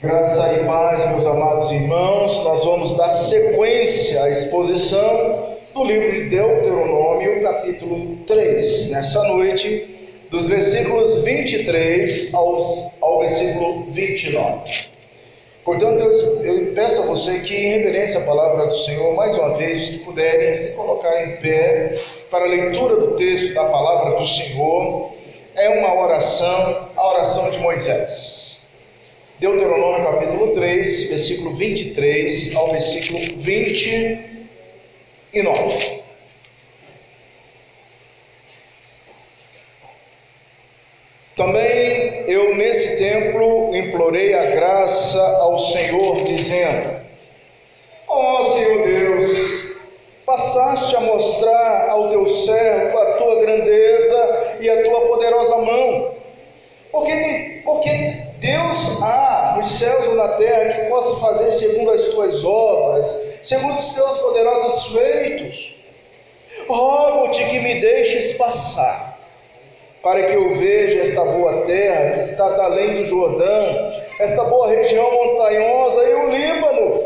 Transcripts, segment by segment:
Graça e paz, meus amados irmãos, nós vamos dar sequência à exposição do livro de Deuteronômio, capítulo 3, nessa noite, dos versículos 23 aos, ao versículo 29. Portanto, eu, eu peço a você que, em reverência à palavra do Senhor, mais uma vez, os que puderem se colocar em pé para a leitura do texto da palavra do Senhor, é uma oração, a oração de Moisés. Deuteronômio capítulo 3, versículo 23 ao versículo 29. Também eu nesse templo implorei a graça ao Senhor, dizendo: Ó oh, Senhor Deus, passaste a mostrar ao teu servo a tua grandeza e a tua poderosa mão, porque, porque Deus há nos céus ou na terra que possa fazer segundo as tuas obras, segundo os teus poderosos feitos. Rogo-te que me deixes passar, para que eu veja esta boa terra que está além do Jordão, esta boa região montanhosa e o Líbano.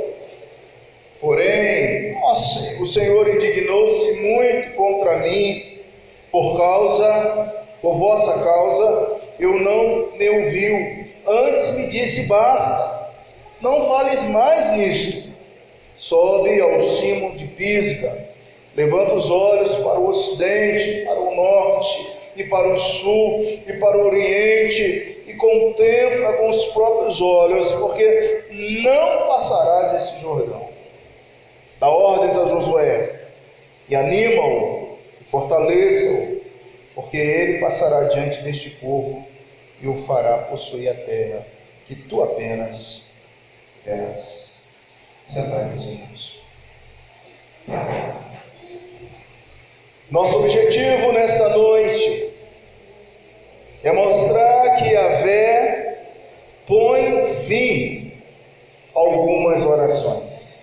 Porém, nossa, o Senhor indignou-se muito contra mim, por causa, por vossa causa, eu não me me disse: basta, não fales mais nisto. Sobe ao cimo de Pisga, levanta os olhos para o ocidente, para o norte, e para o sul, e para o oriente, e contempla com os próprios olhos, porque não passarás esse Jordão. Dá ordens a Josué, e anima-o, e fortaleça-o, porque ele passará diante deste povo e o fará possuir a terra que tu apenas terás. Sentai-vos, irmãos. Nosso objetivo nesta noite é mostrar que a Vé põe fim a algumas orações.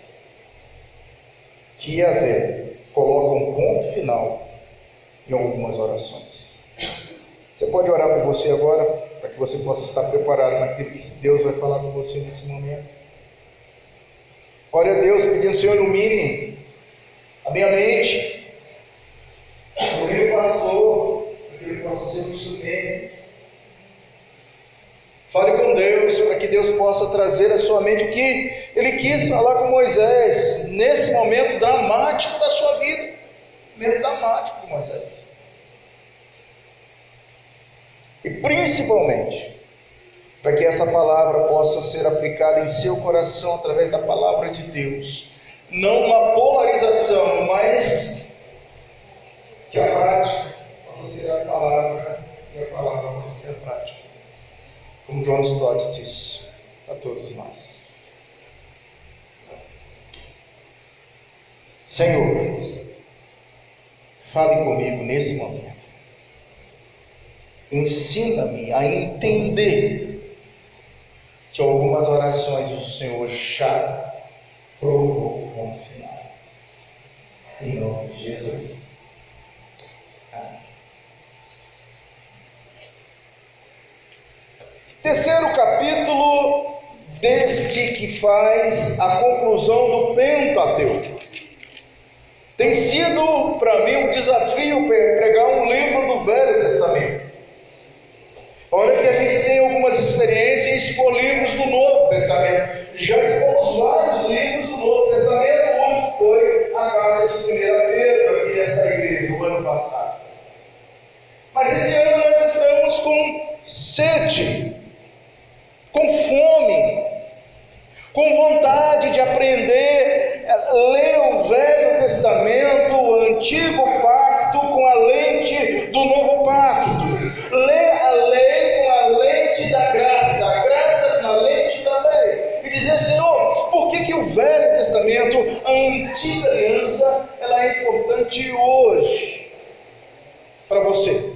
Que a Vé coloca um ponto final em algumas orações. Você pode orar por você agora? Para que você possa estar preparado naquilo que Deus vai falar com você nesse momento. Ore a Deus pedindo, Senhor, ilumine a minha mente, o pastor, para que ele possa ser um instrumento. Fale com Deus, para que Deus possa trazer à sua mente o que ele quis falar com Moisés, nesse momento dramático da sua vida. Momento dramático Moisés. E principalmente, para que essa palavra possa ser aplicada em seu coração através da palavra de Deus. Não uma polarização, mas que a prática possa ser a palavra e a palavra possa ser a prática. Como John Stott disse a todos nós. Senhor, fale comigo nesse momento. Ensina-me a entender que algumas orações o Senhor já provou o ponto final. Em nome de Jesus. Amém. Terceiro capítulo deste que faz a conclusão do Pentateuco. Tem sido para mim um desafio pregar um livro do Velho Testamento. Olha que a gente tem algumas experiências com livros do Novo Testamento. Já expomos vários livros do Novo Testamento. O foi a carta de 1 Pedro, aqui nessa igreja, no ano passado. Mas esse ano nós estamos com sede, com fome, com vontade de aprender, ler o Velho Testamento, o Antigo importante hoje para você,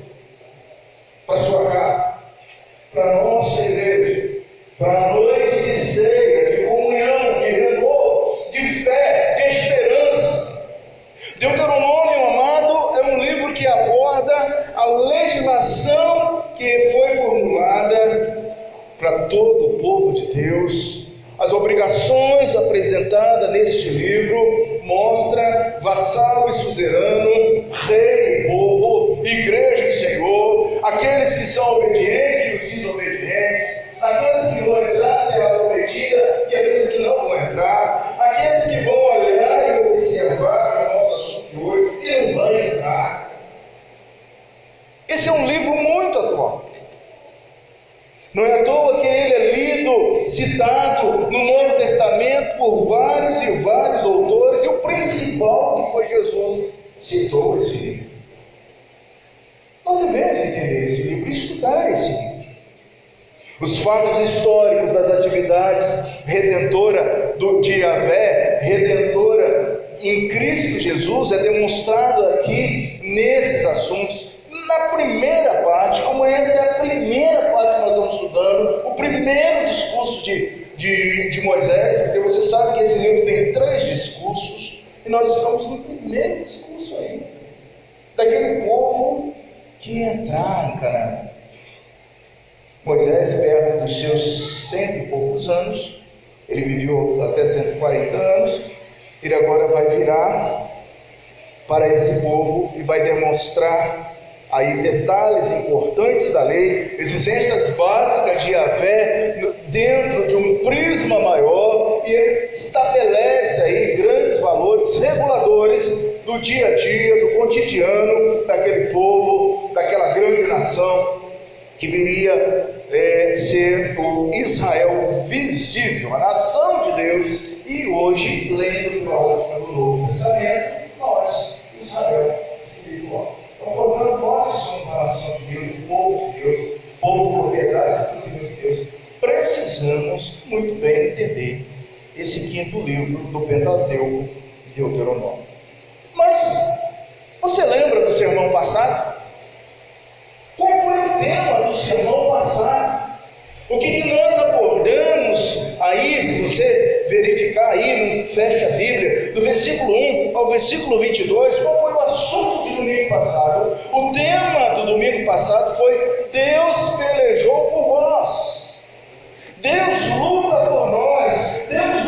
nós estamos no primeiro discurso aí, daquele povo que ia entrar em Canaã. Moisés, perto dos seus cento e poucos anos, ele viveu até 140 anos, ele agora vai virar para esse povo e vai demonstrar aí detalhes importantes da lei, exigências básicas de Yahvé dentro de um prisma maior, e ele estabelece aí grandes valores reguladores do dia a dia, do cotidiano daquele povo, daquela grande nação que viria é, ser o Israel visível, a nação de Deus. E hoje, lendo o próximo do Novo Testamento, nós, Israel espiritual. Então, portanto, nós somos a nação de Deus, o povo de Deus, povo propriedade exclusiva de Deus. Precisamos muito bem entender esse quinto livro do Pentateuco de Deuteronômio. Mas você lembra do sermão passado? Qual foi o tema do sermão passado? O que, que nós abordamos aí, se você verificar aí, no feche a Bíblia, do versículo 1 ao versículo 22, qual foi o assunto de domingo passado? O tema do domingo passado foi Deus pelejou por vós. Deus luta por nós. Deus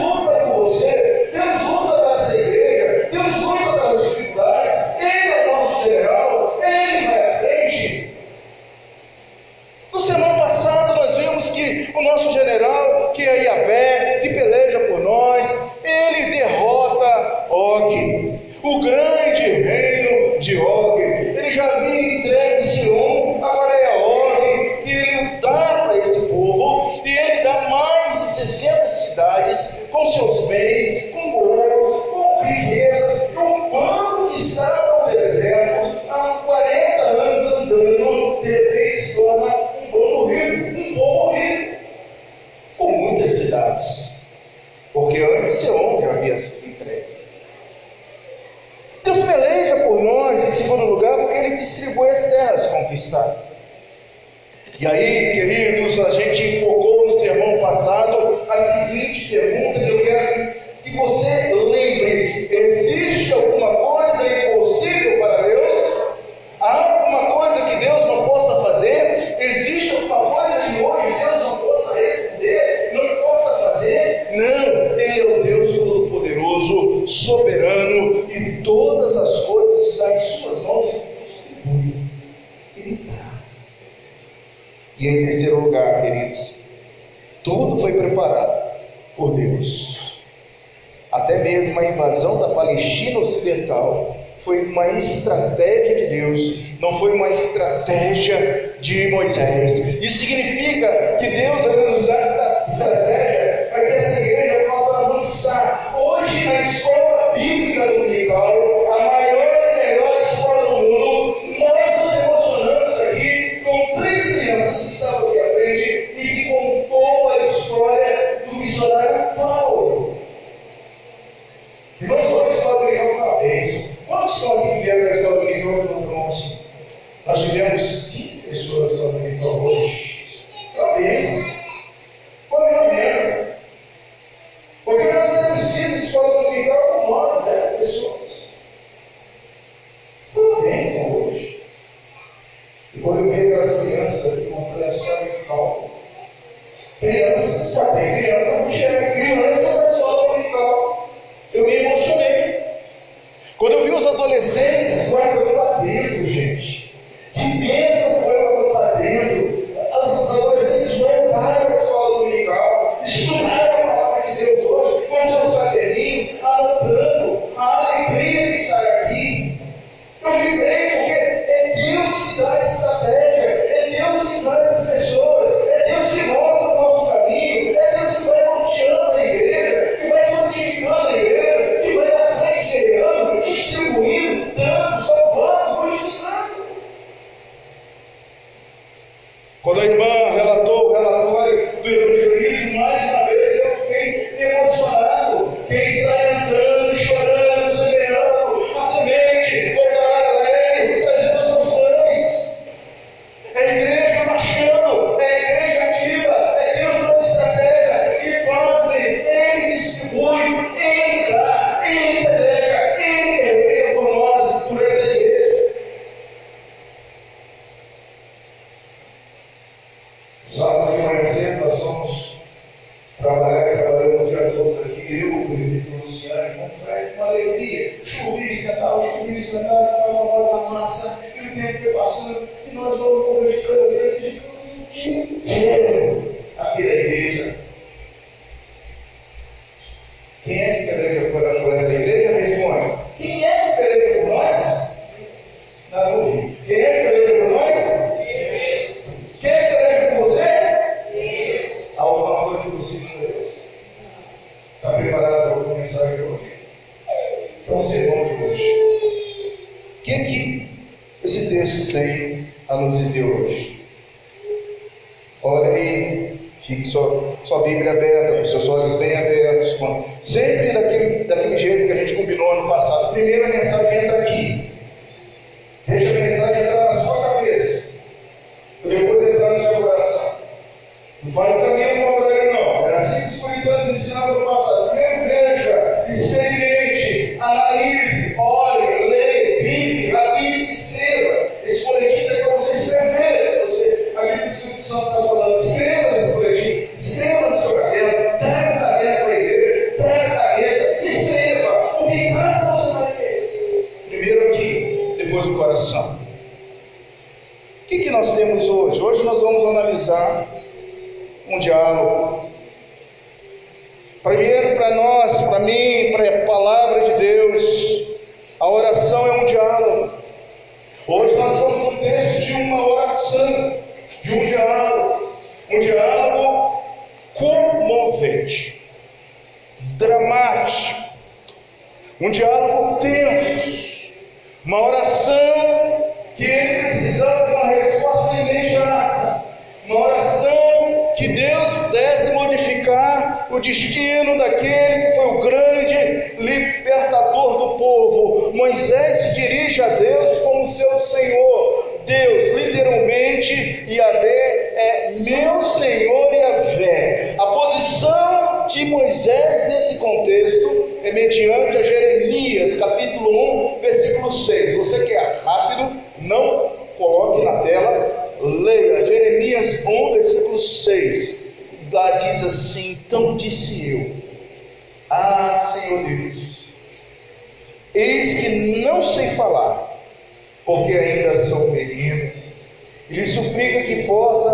invasão da Palestina Ocidental foi uma estratégia de Deus, não foi uma estratégia de Moisés. Isso significa que Deus nos dá estratégia Suplica que possa.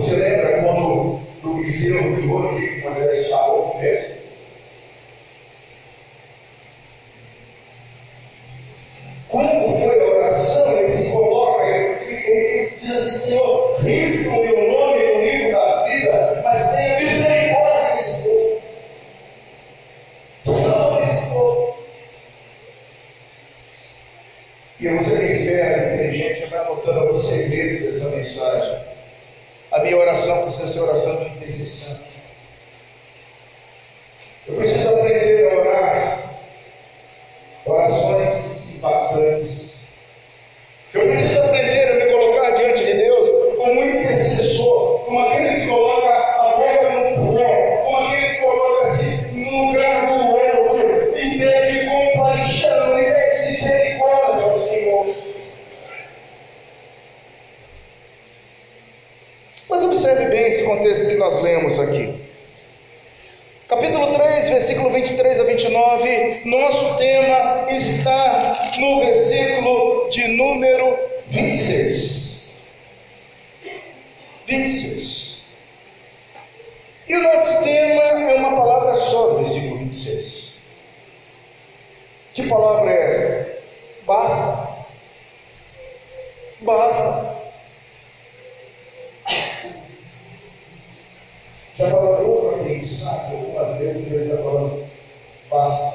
Você lembra quando no Viseu do Monte, Moisés falou, né? Já parou para pensar que algumas vezes Deus está falando, basta.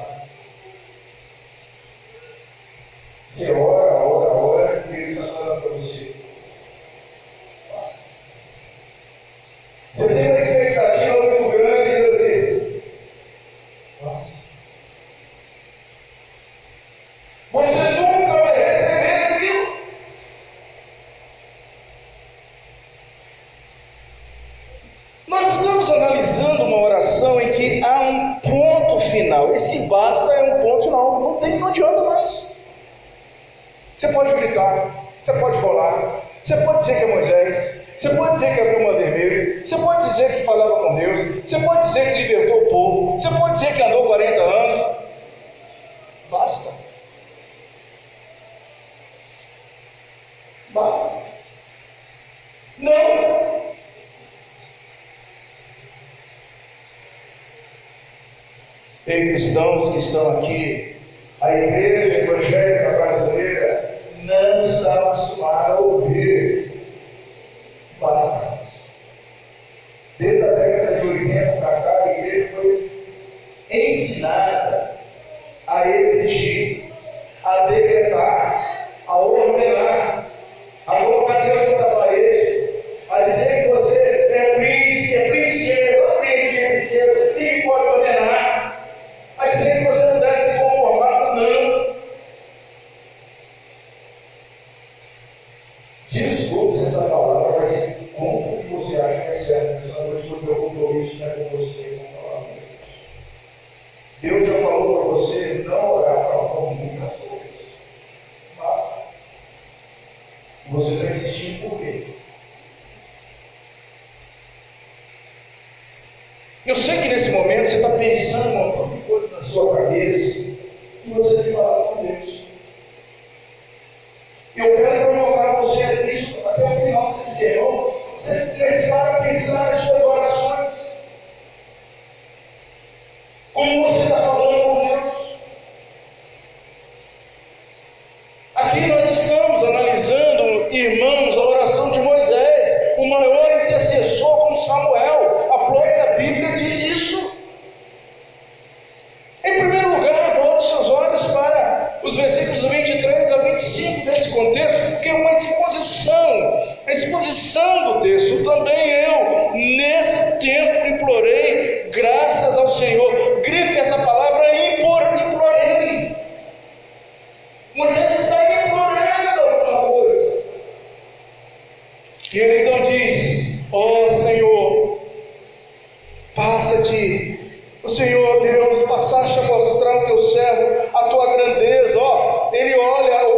tem cristãos que estão aqui tua grandeza, ó. Ele olha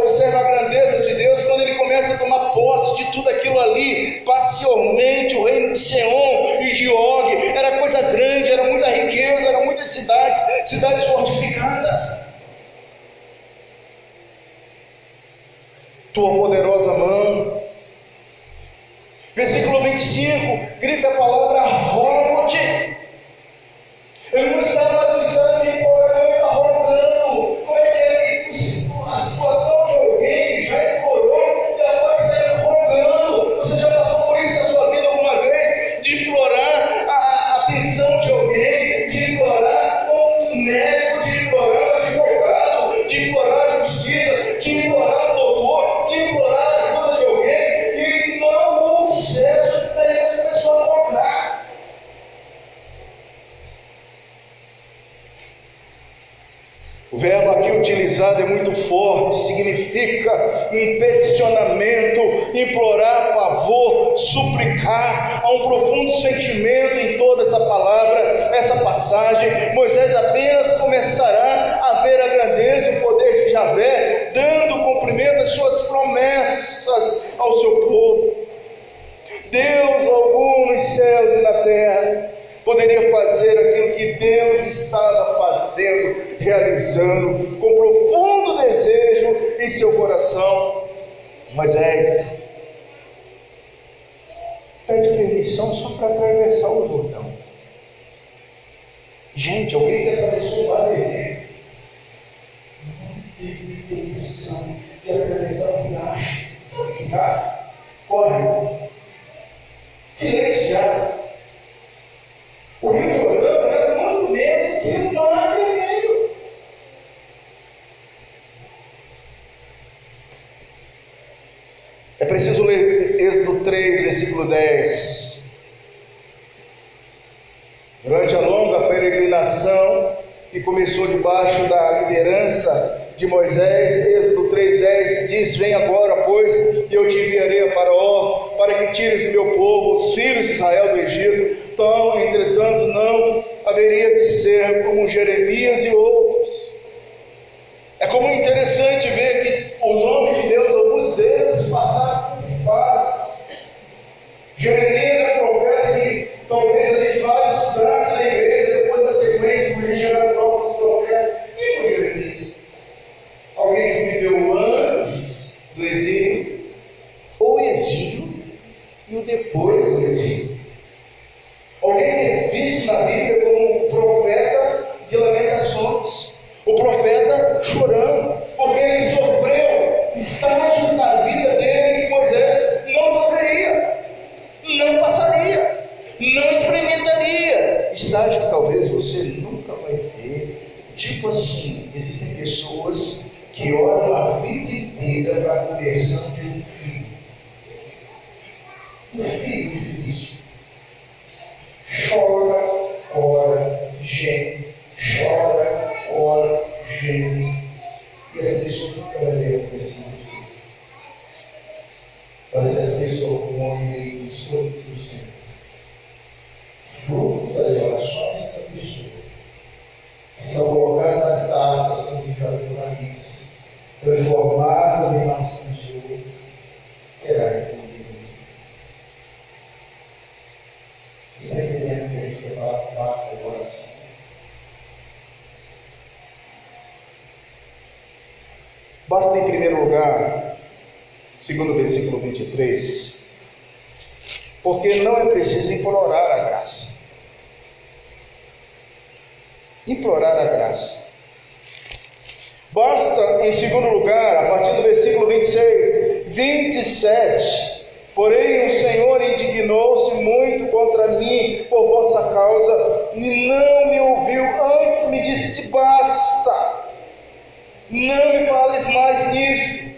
Estava fazendo, realizando, com profundo desejo em seu coração. Moisés pede permissão só para atravessar o Jordão. Gente, alguém que atravessou o Mar Vermelho não teve permissão de atravessar o riacho. Sabe que riacho? Corre. Filete de água. O Rio Jordão era muito menos que o Mar Vermelho. É preciso ler Êxodo 3, versículo 10. Durante a longa peregrinação que começou debaixo da liderança de Moisés, Basta em primeiro lugar, segundo o versículo 23, porque não é preciso implorar a graça. Implorar a graça. Basta, em segundo lugar, a partir do versículo 26, 27. Porém, o Senhor indignou-se muito contra mim por vossa causa, e não me ouviu, antes me disse: basta, não me fales mais nisto.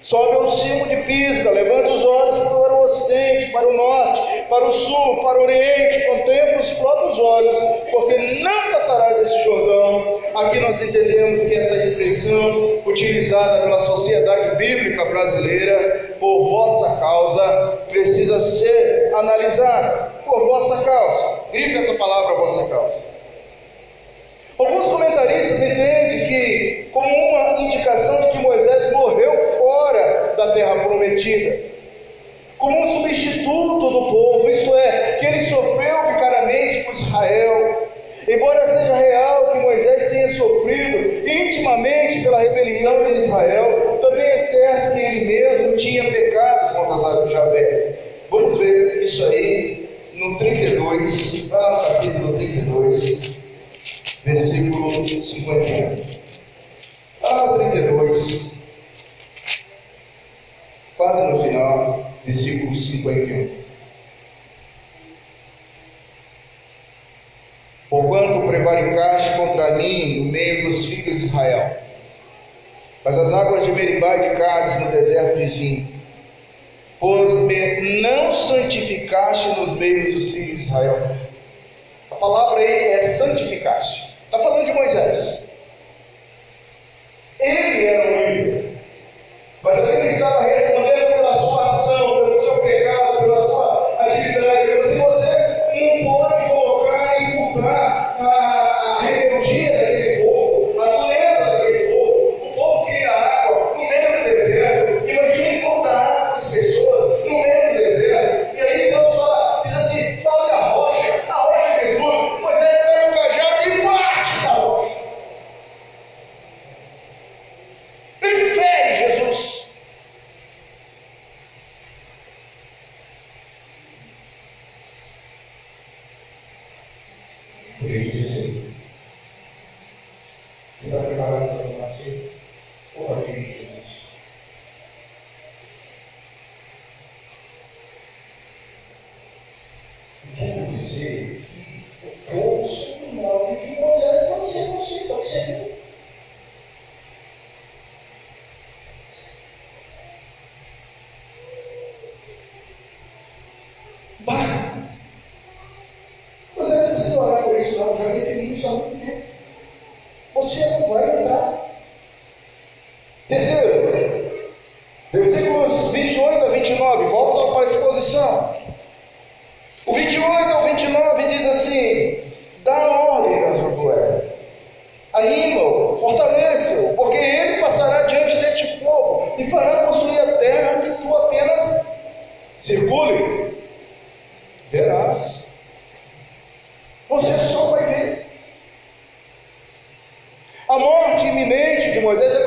Sobe ao cimo de Pisga, levanta os olhos para o ocidente, para o norte, para o sul, para o oriente, contempla os próprios olhos, porque não passarás esse Jordão. Aqui nós entendemos que esta expressão utilizada pela sociedade bíblica brasileira, por vossa causa, precisa ser analisada. Por vossa causa. Grife essa palavra, vossa causa. Alguns comentaristas entendem que como uma indicação de que Moisés morreu fora da terra prometida, como um substituto do povo, isto é, que ele sofreu vicariamente por Israel. Embora seja real que Moisés tenha sofrido intimamente pela rebelião de Israel, também é certo que ele mesmo tinha pecado contra as Javé. Vamos ver isso aí no 32, vai lá no capítulo 32 versículo 51. Lá no 32, quase no final, versículo 51. Porquanto prevaricaste contra mim no meio dos filhos de Israel, mas as águas de Meribá e de Cádiz no deserto de Zim, pois me não santificaste nos meios dos filhos de Israel. A palavra aí é santificaste. Está falando de Moisés. Ele era e fará possuir a terra que tu apenas circule. Verás. Você só vai ver. A morte iminente de Moisés é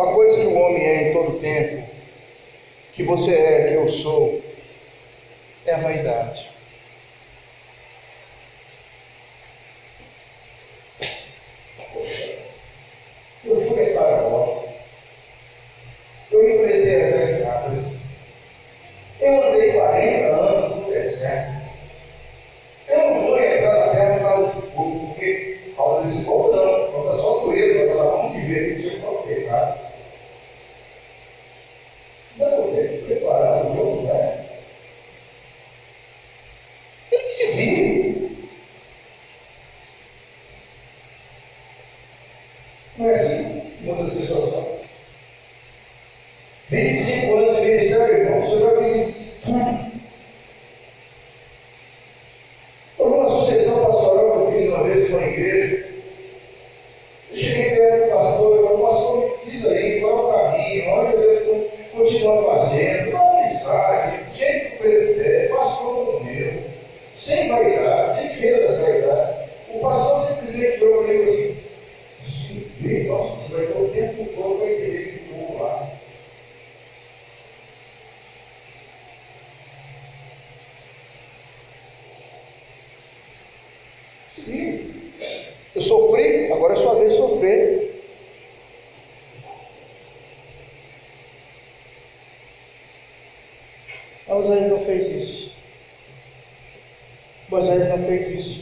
Uma coisa que o homem é em todo tempo, que você é, que eu sou, é a vaidade. Mas Moisés não fez isso. Moisés não fez isso.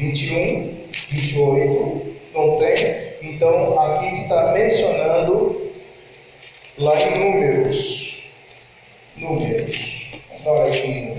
21, 28, não tem? Então aqui está mencionando lá em números. Números. Vamos dar uma olhadinha.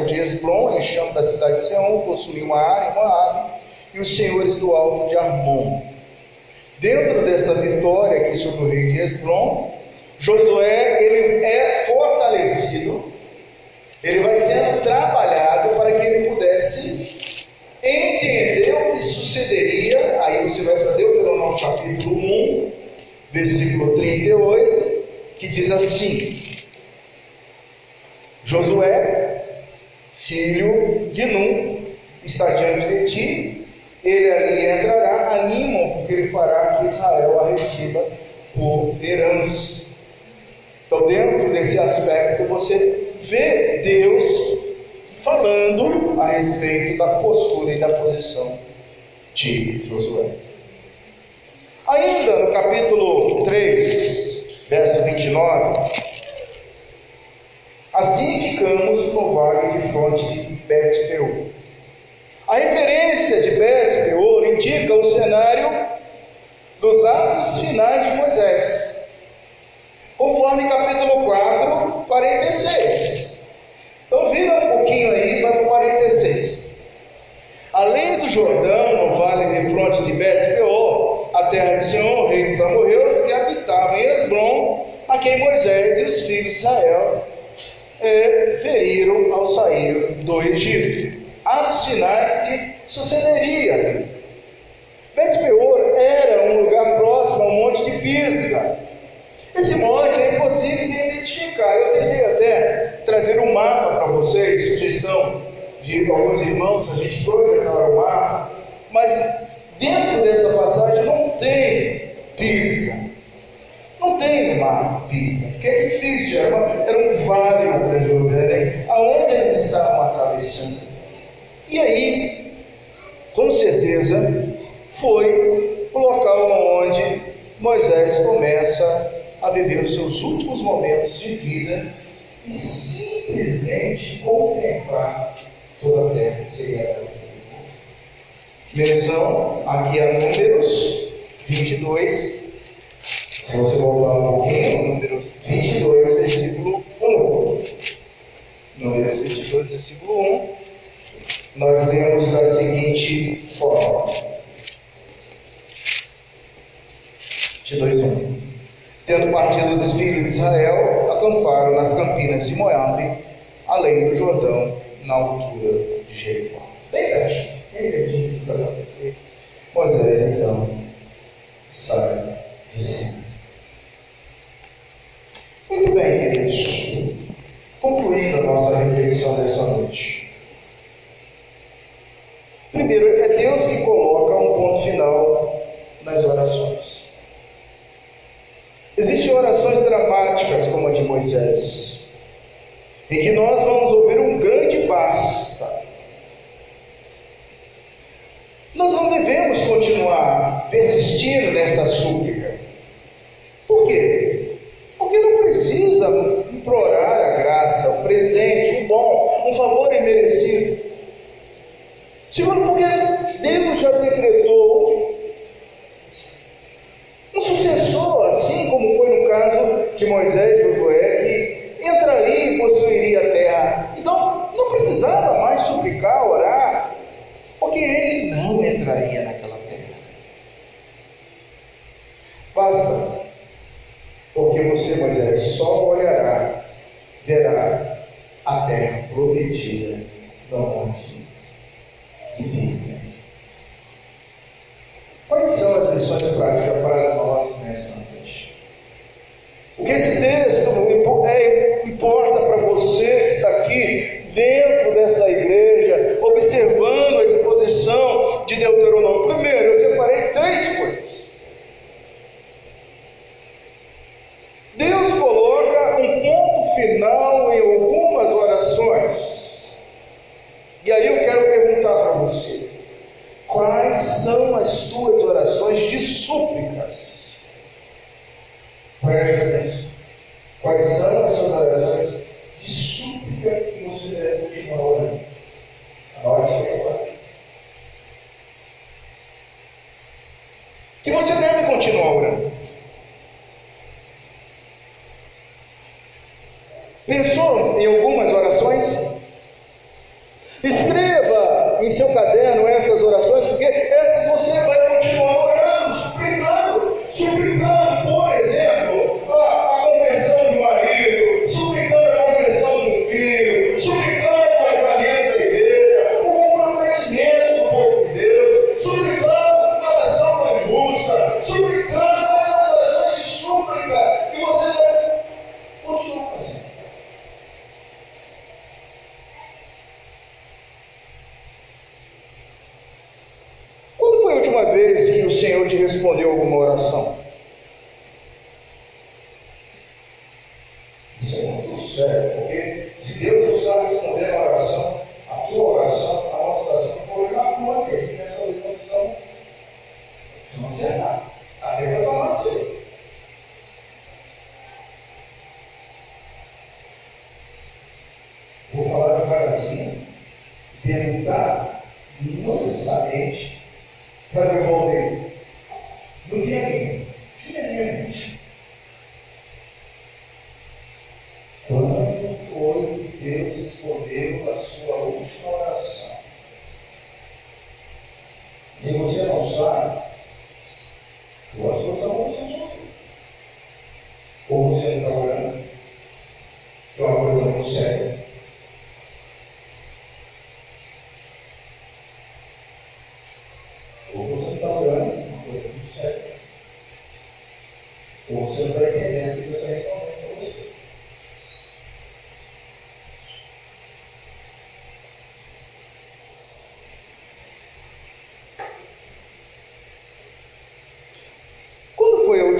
Saiu de Esblom, em chama da cidade de Seom, possuiu uma área em Moabe, e os senhores do alto de Armon. Dentro desta vitória aqui sobre o rei de Esblom, Josué ele é fortalecido, ele vai sendo trabalhado para que ele pudesse entender o que sucederia. Aí você vai para Deuteronômio capítulo 1, versículo 38, que diz assim: Josué, filho de Num, está diante de ti, ele ali entrará, animam, porque ele fará que Israel a receba por herança. Então, dentro desse aspecto, você vê Deus falando a respeito da postura e da posição de Josué. Ainda no capítulo 3, verso 29, assim ficamos no vale de fronte de Bet-Peor. A referência de Bet-Peor indica o cenário dos atos finais de Moisés, conforme capítulo 4, 46. Então vira um pouquinho aí, para o 46. Além do Jordão, no vale de fronte de Bet-Peor, a terra de Senhor, rei dos amorreus, que habitava em Esbron, a quem Moisés e os filhos de Israel é, feriram ao sair do Egito. Há sinais que sucederia. Bet-Peor era um lugar próximo ao monte de Pisga. Esse monte é impossível de identificar. Eu tentei até trazer um mapa para vocês, sugestão de alguns irmãos, a gente projetar o mapa, mas dentro dessa passagem não tem Pisga. Não tem uma porque é difícil, era, uma, era um vale na Jordânia, aonde eles estavam atravessando. E aí, com certeza, foi o local onde Moisés começa a viver os seus últimos momentos de vida e simplesmente contemplar toda a terra que seria Menção aqui a Números 22, se você voltar um pouquinho, número 22, versículo 1. Números 22, versículo 1. Nós lemos da seguinte forma. 22, 1. Tendo partido os filhos de Israel, acamparam nas campinas de Moabe, além do Jordão, na altura de Jericó. Bem pertinho, bem pertinho do que vai acontecer. Moisés, então,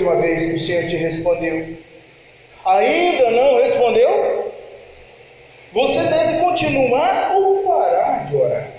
última vez que o Senhor te respondeu? Ainda não respondeu? Você deve continuar ou parar de orar.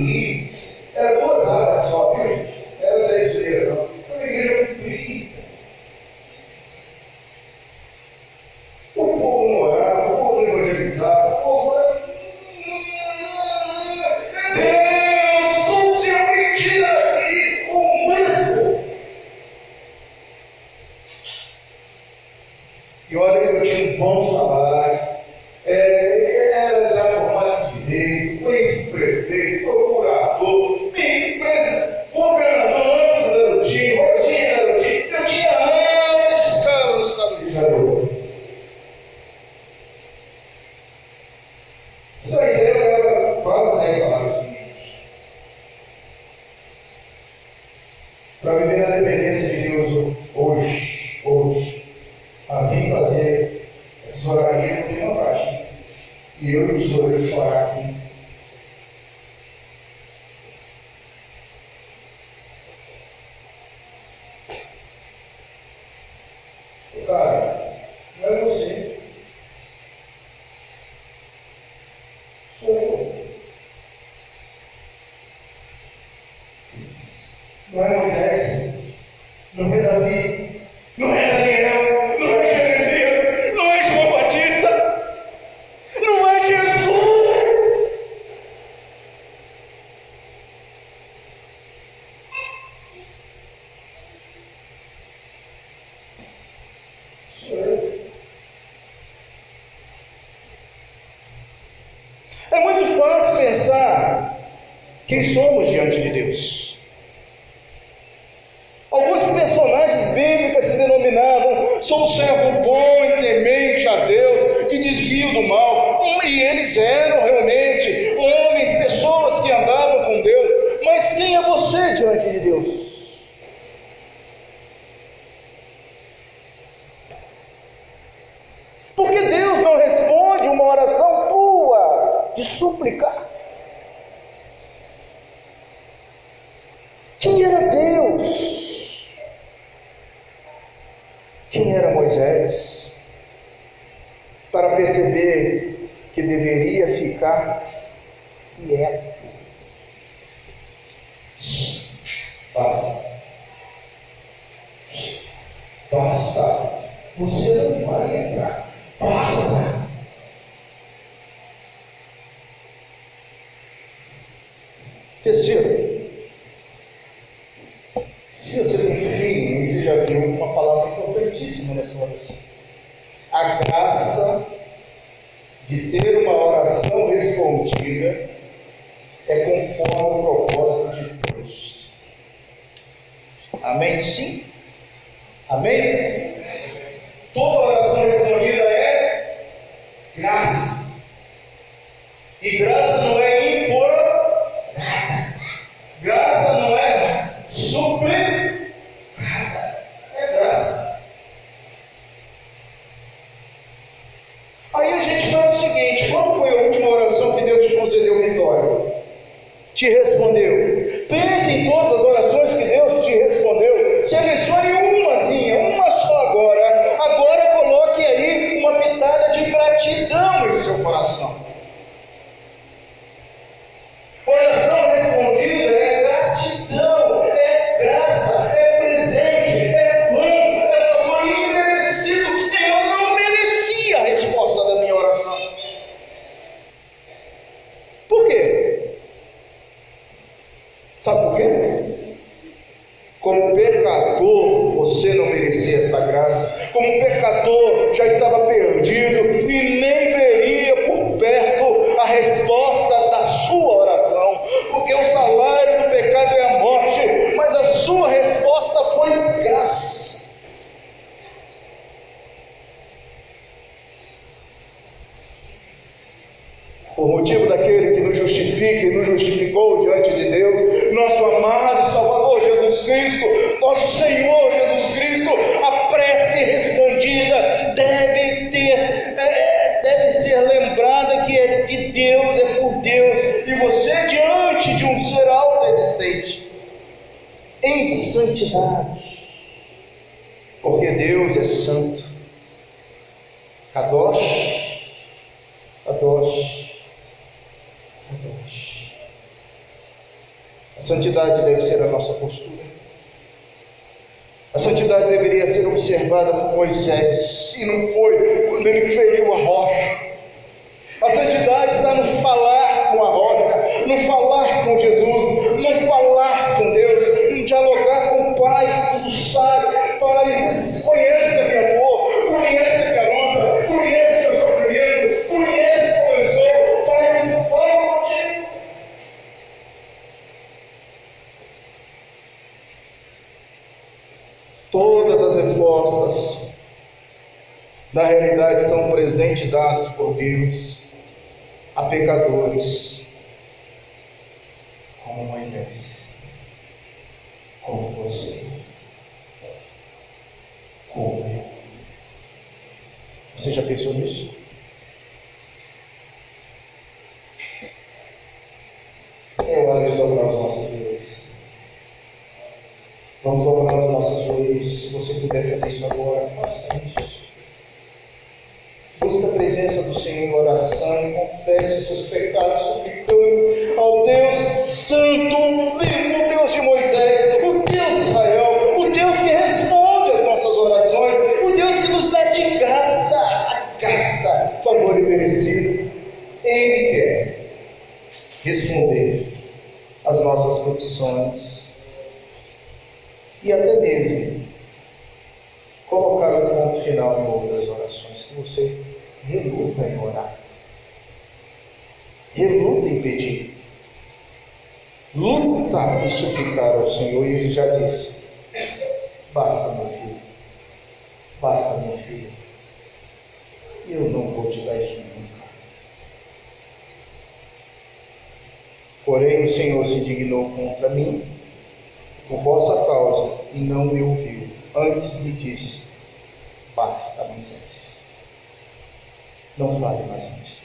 me. Quem somos diante de Deus? Amém? Sim? Amém? nosso Senhor Jesus Cristo, a prece respondida deve ter, é, é, deve ser lembrada que é de Deus, é por Deus, e você é diante de um ser alto existente, em santidade, Vamos dobrar os nossos joelhos. Se você puder fazer isso agora, faça isso. Busca a presença do Senhor em oração e confesse os seus pecados, suplicando ao Deus Senhor, e ele já disse: Basta, meu filho. Basta, meu filho. Eu não vou te dar isso nunca. Porém, o Senhor se dignou contra mim, por vossa causa, e não me ouviu. Antes me disse: Basta, Moisés. Não fale mais nisto.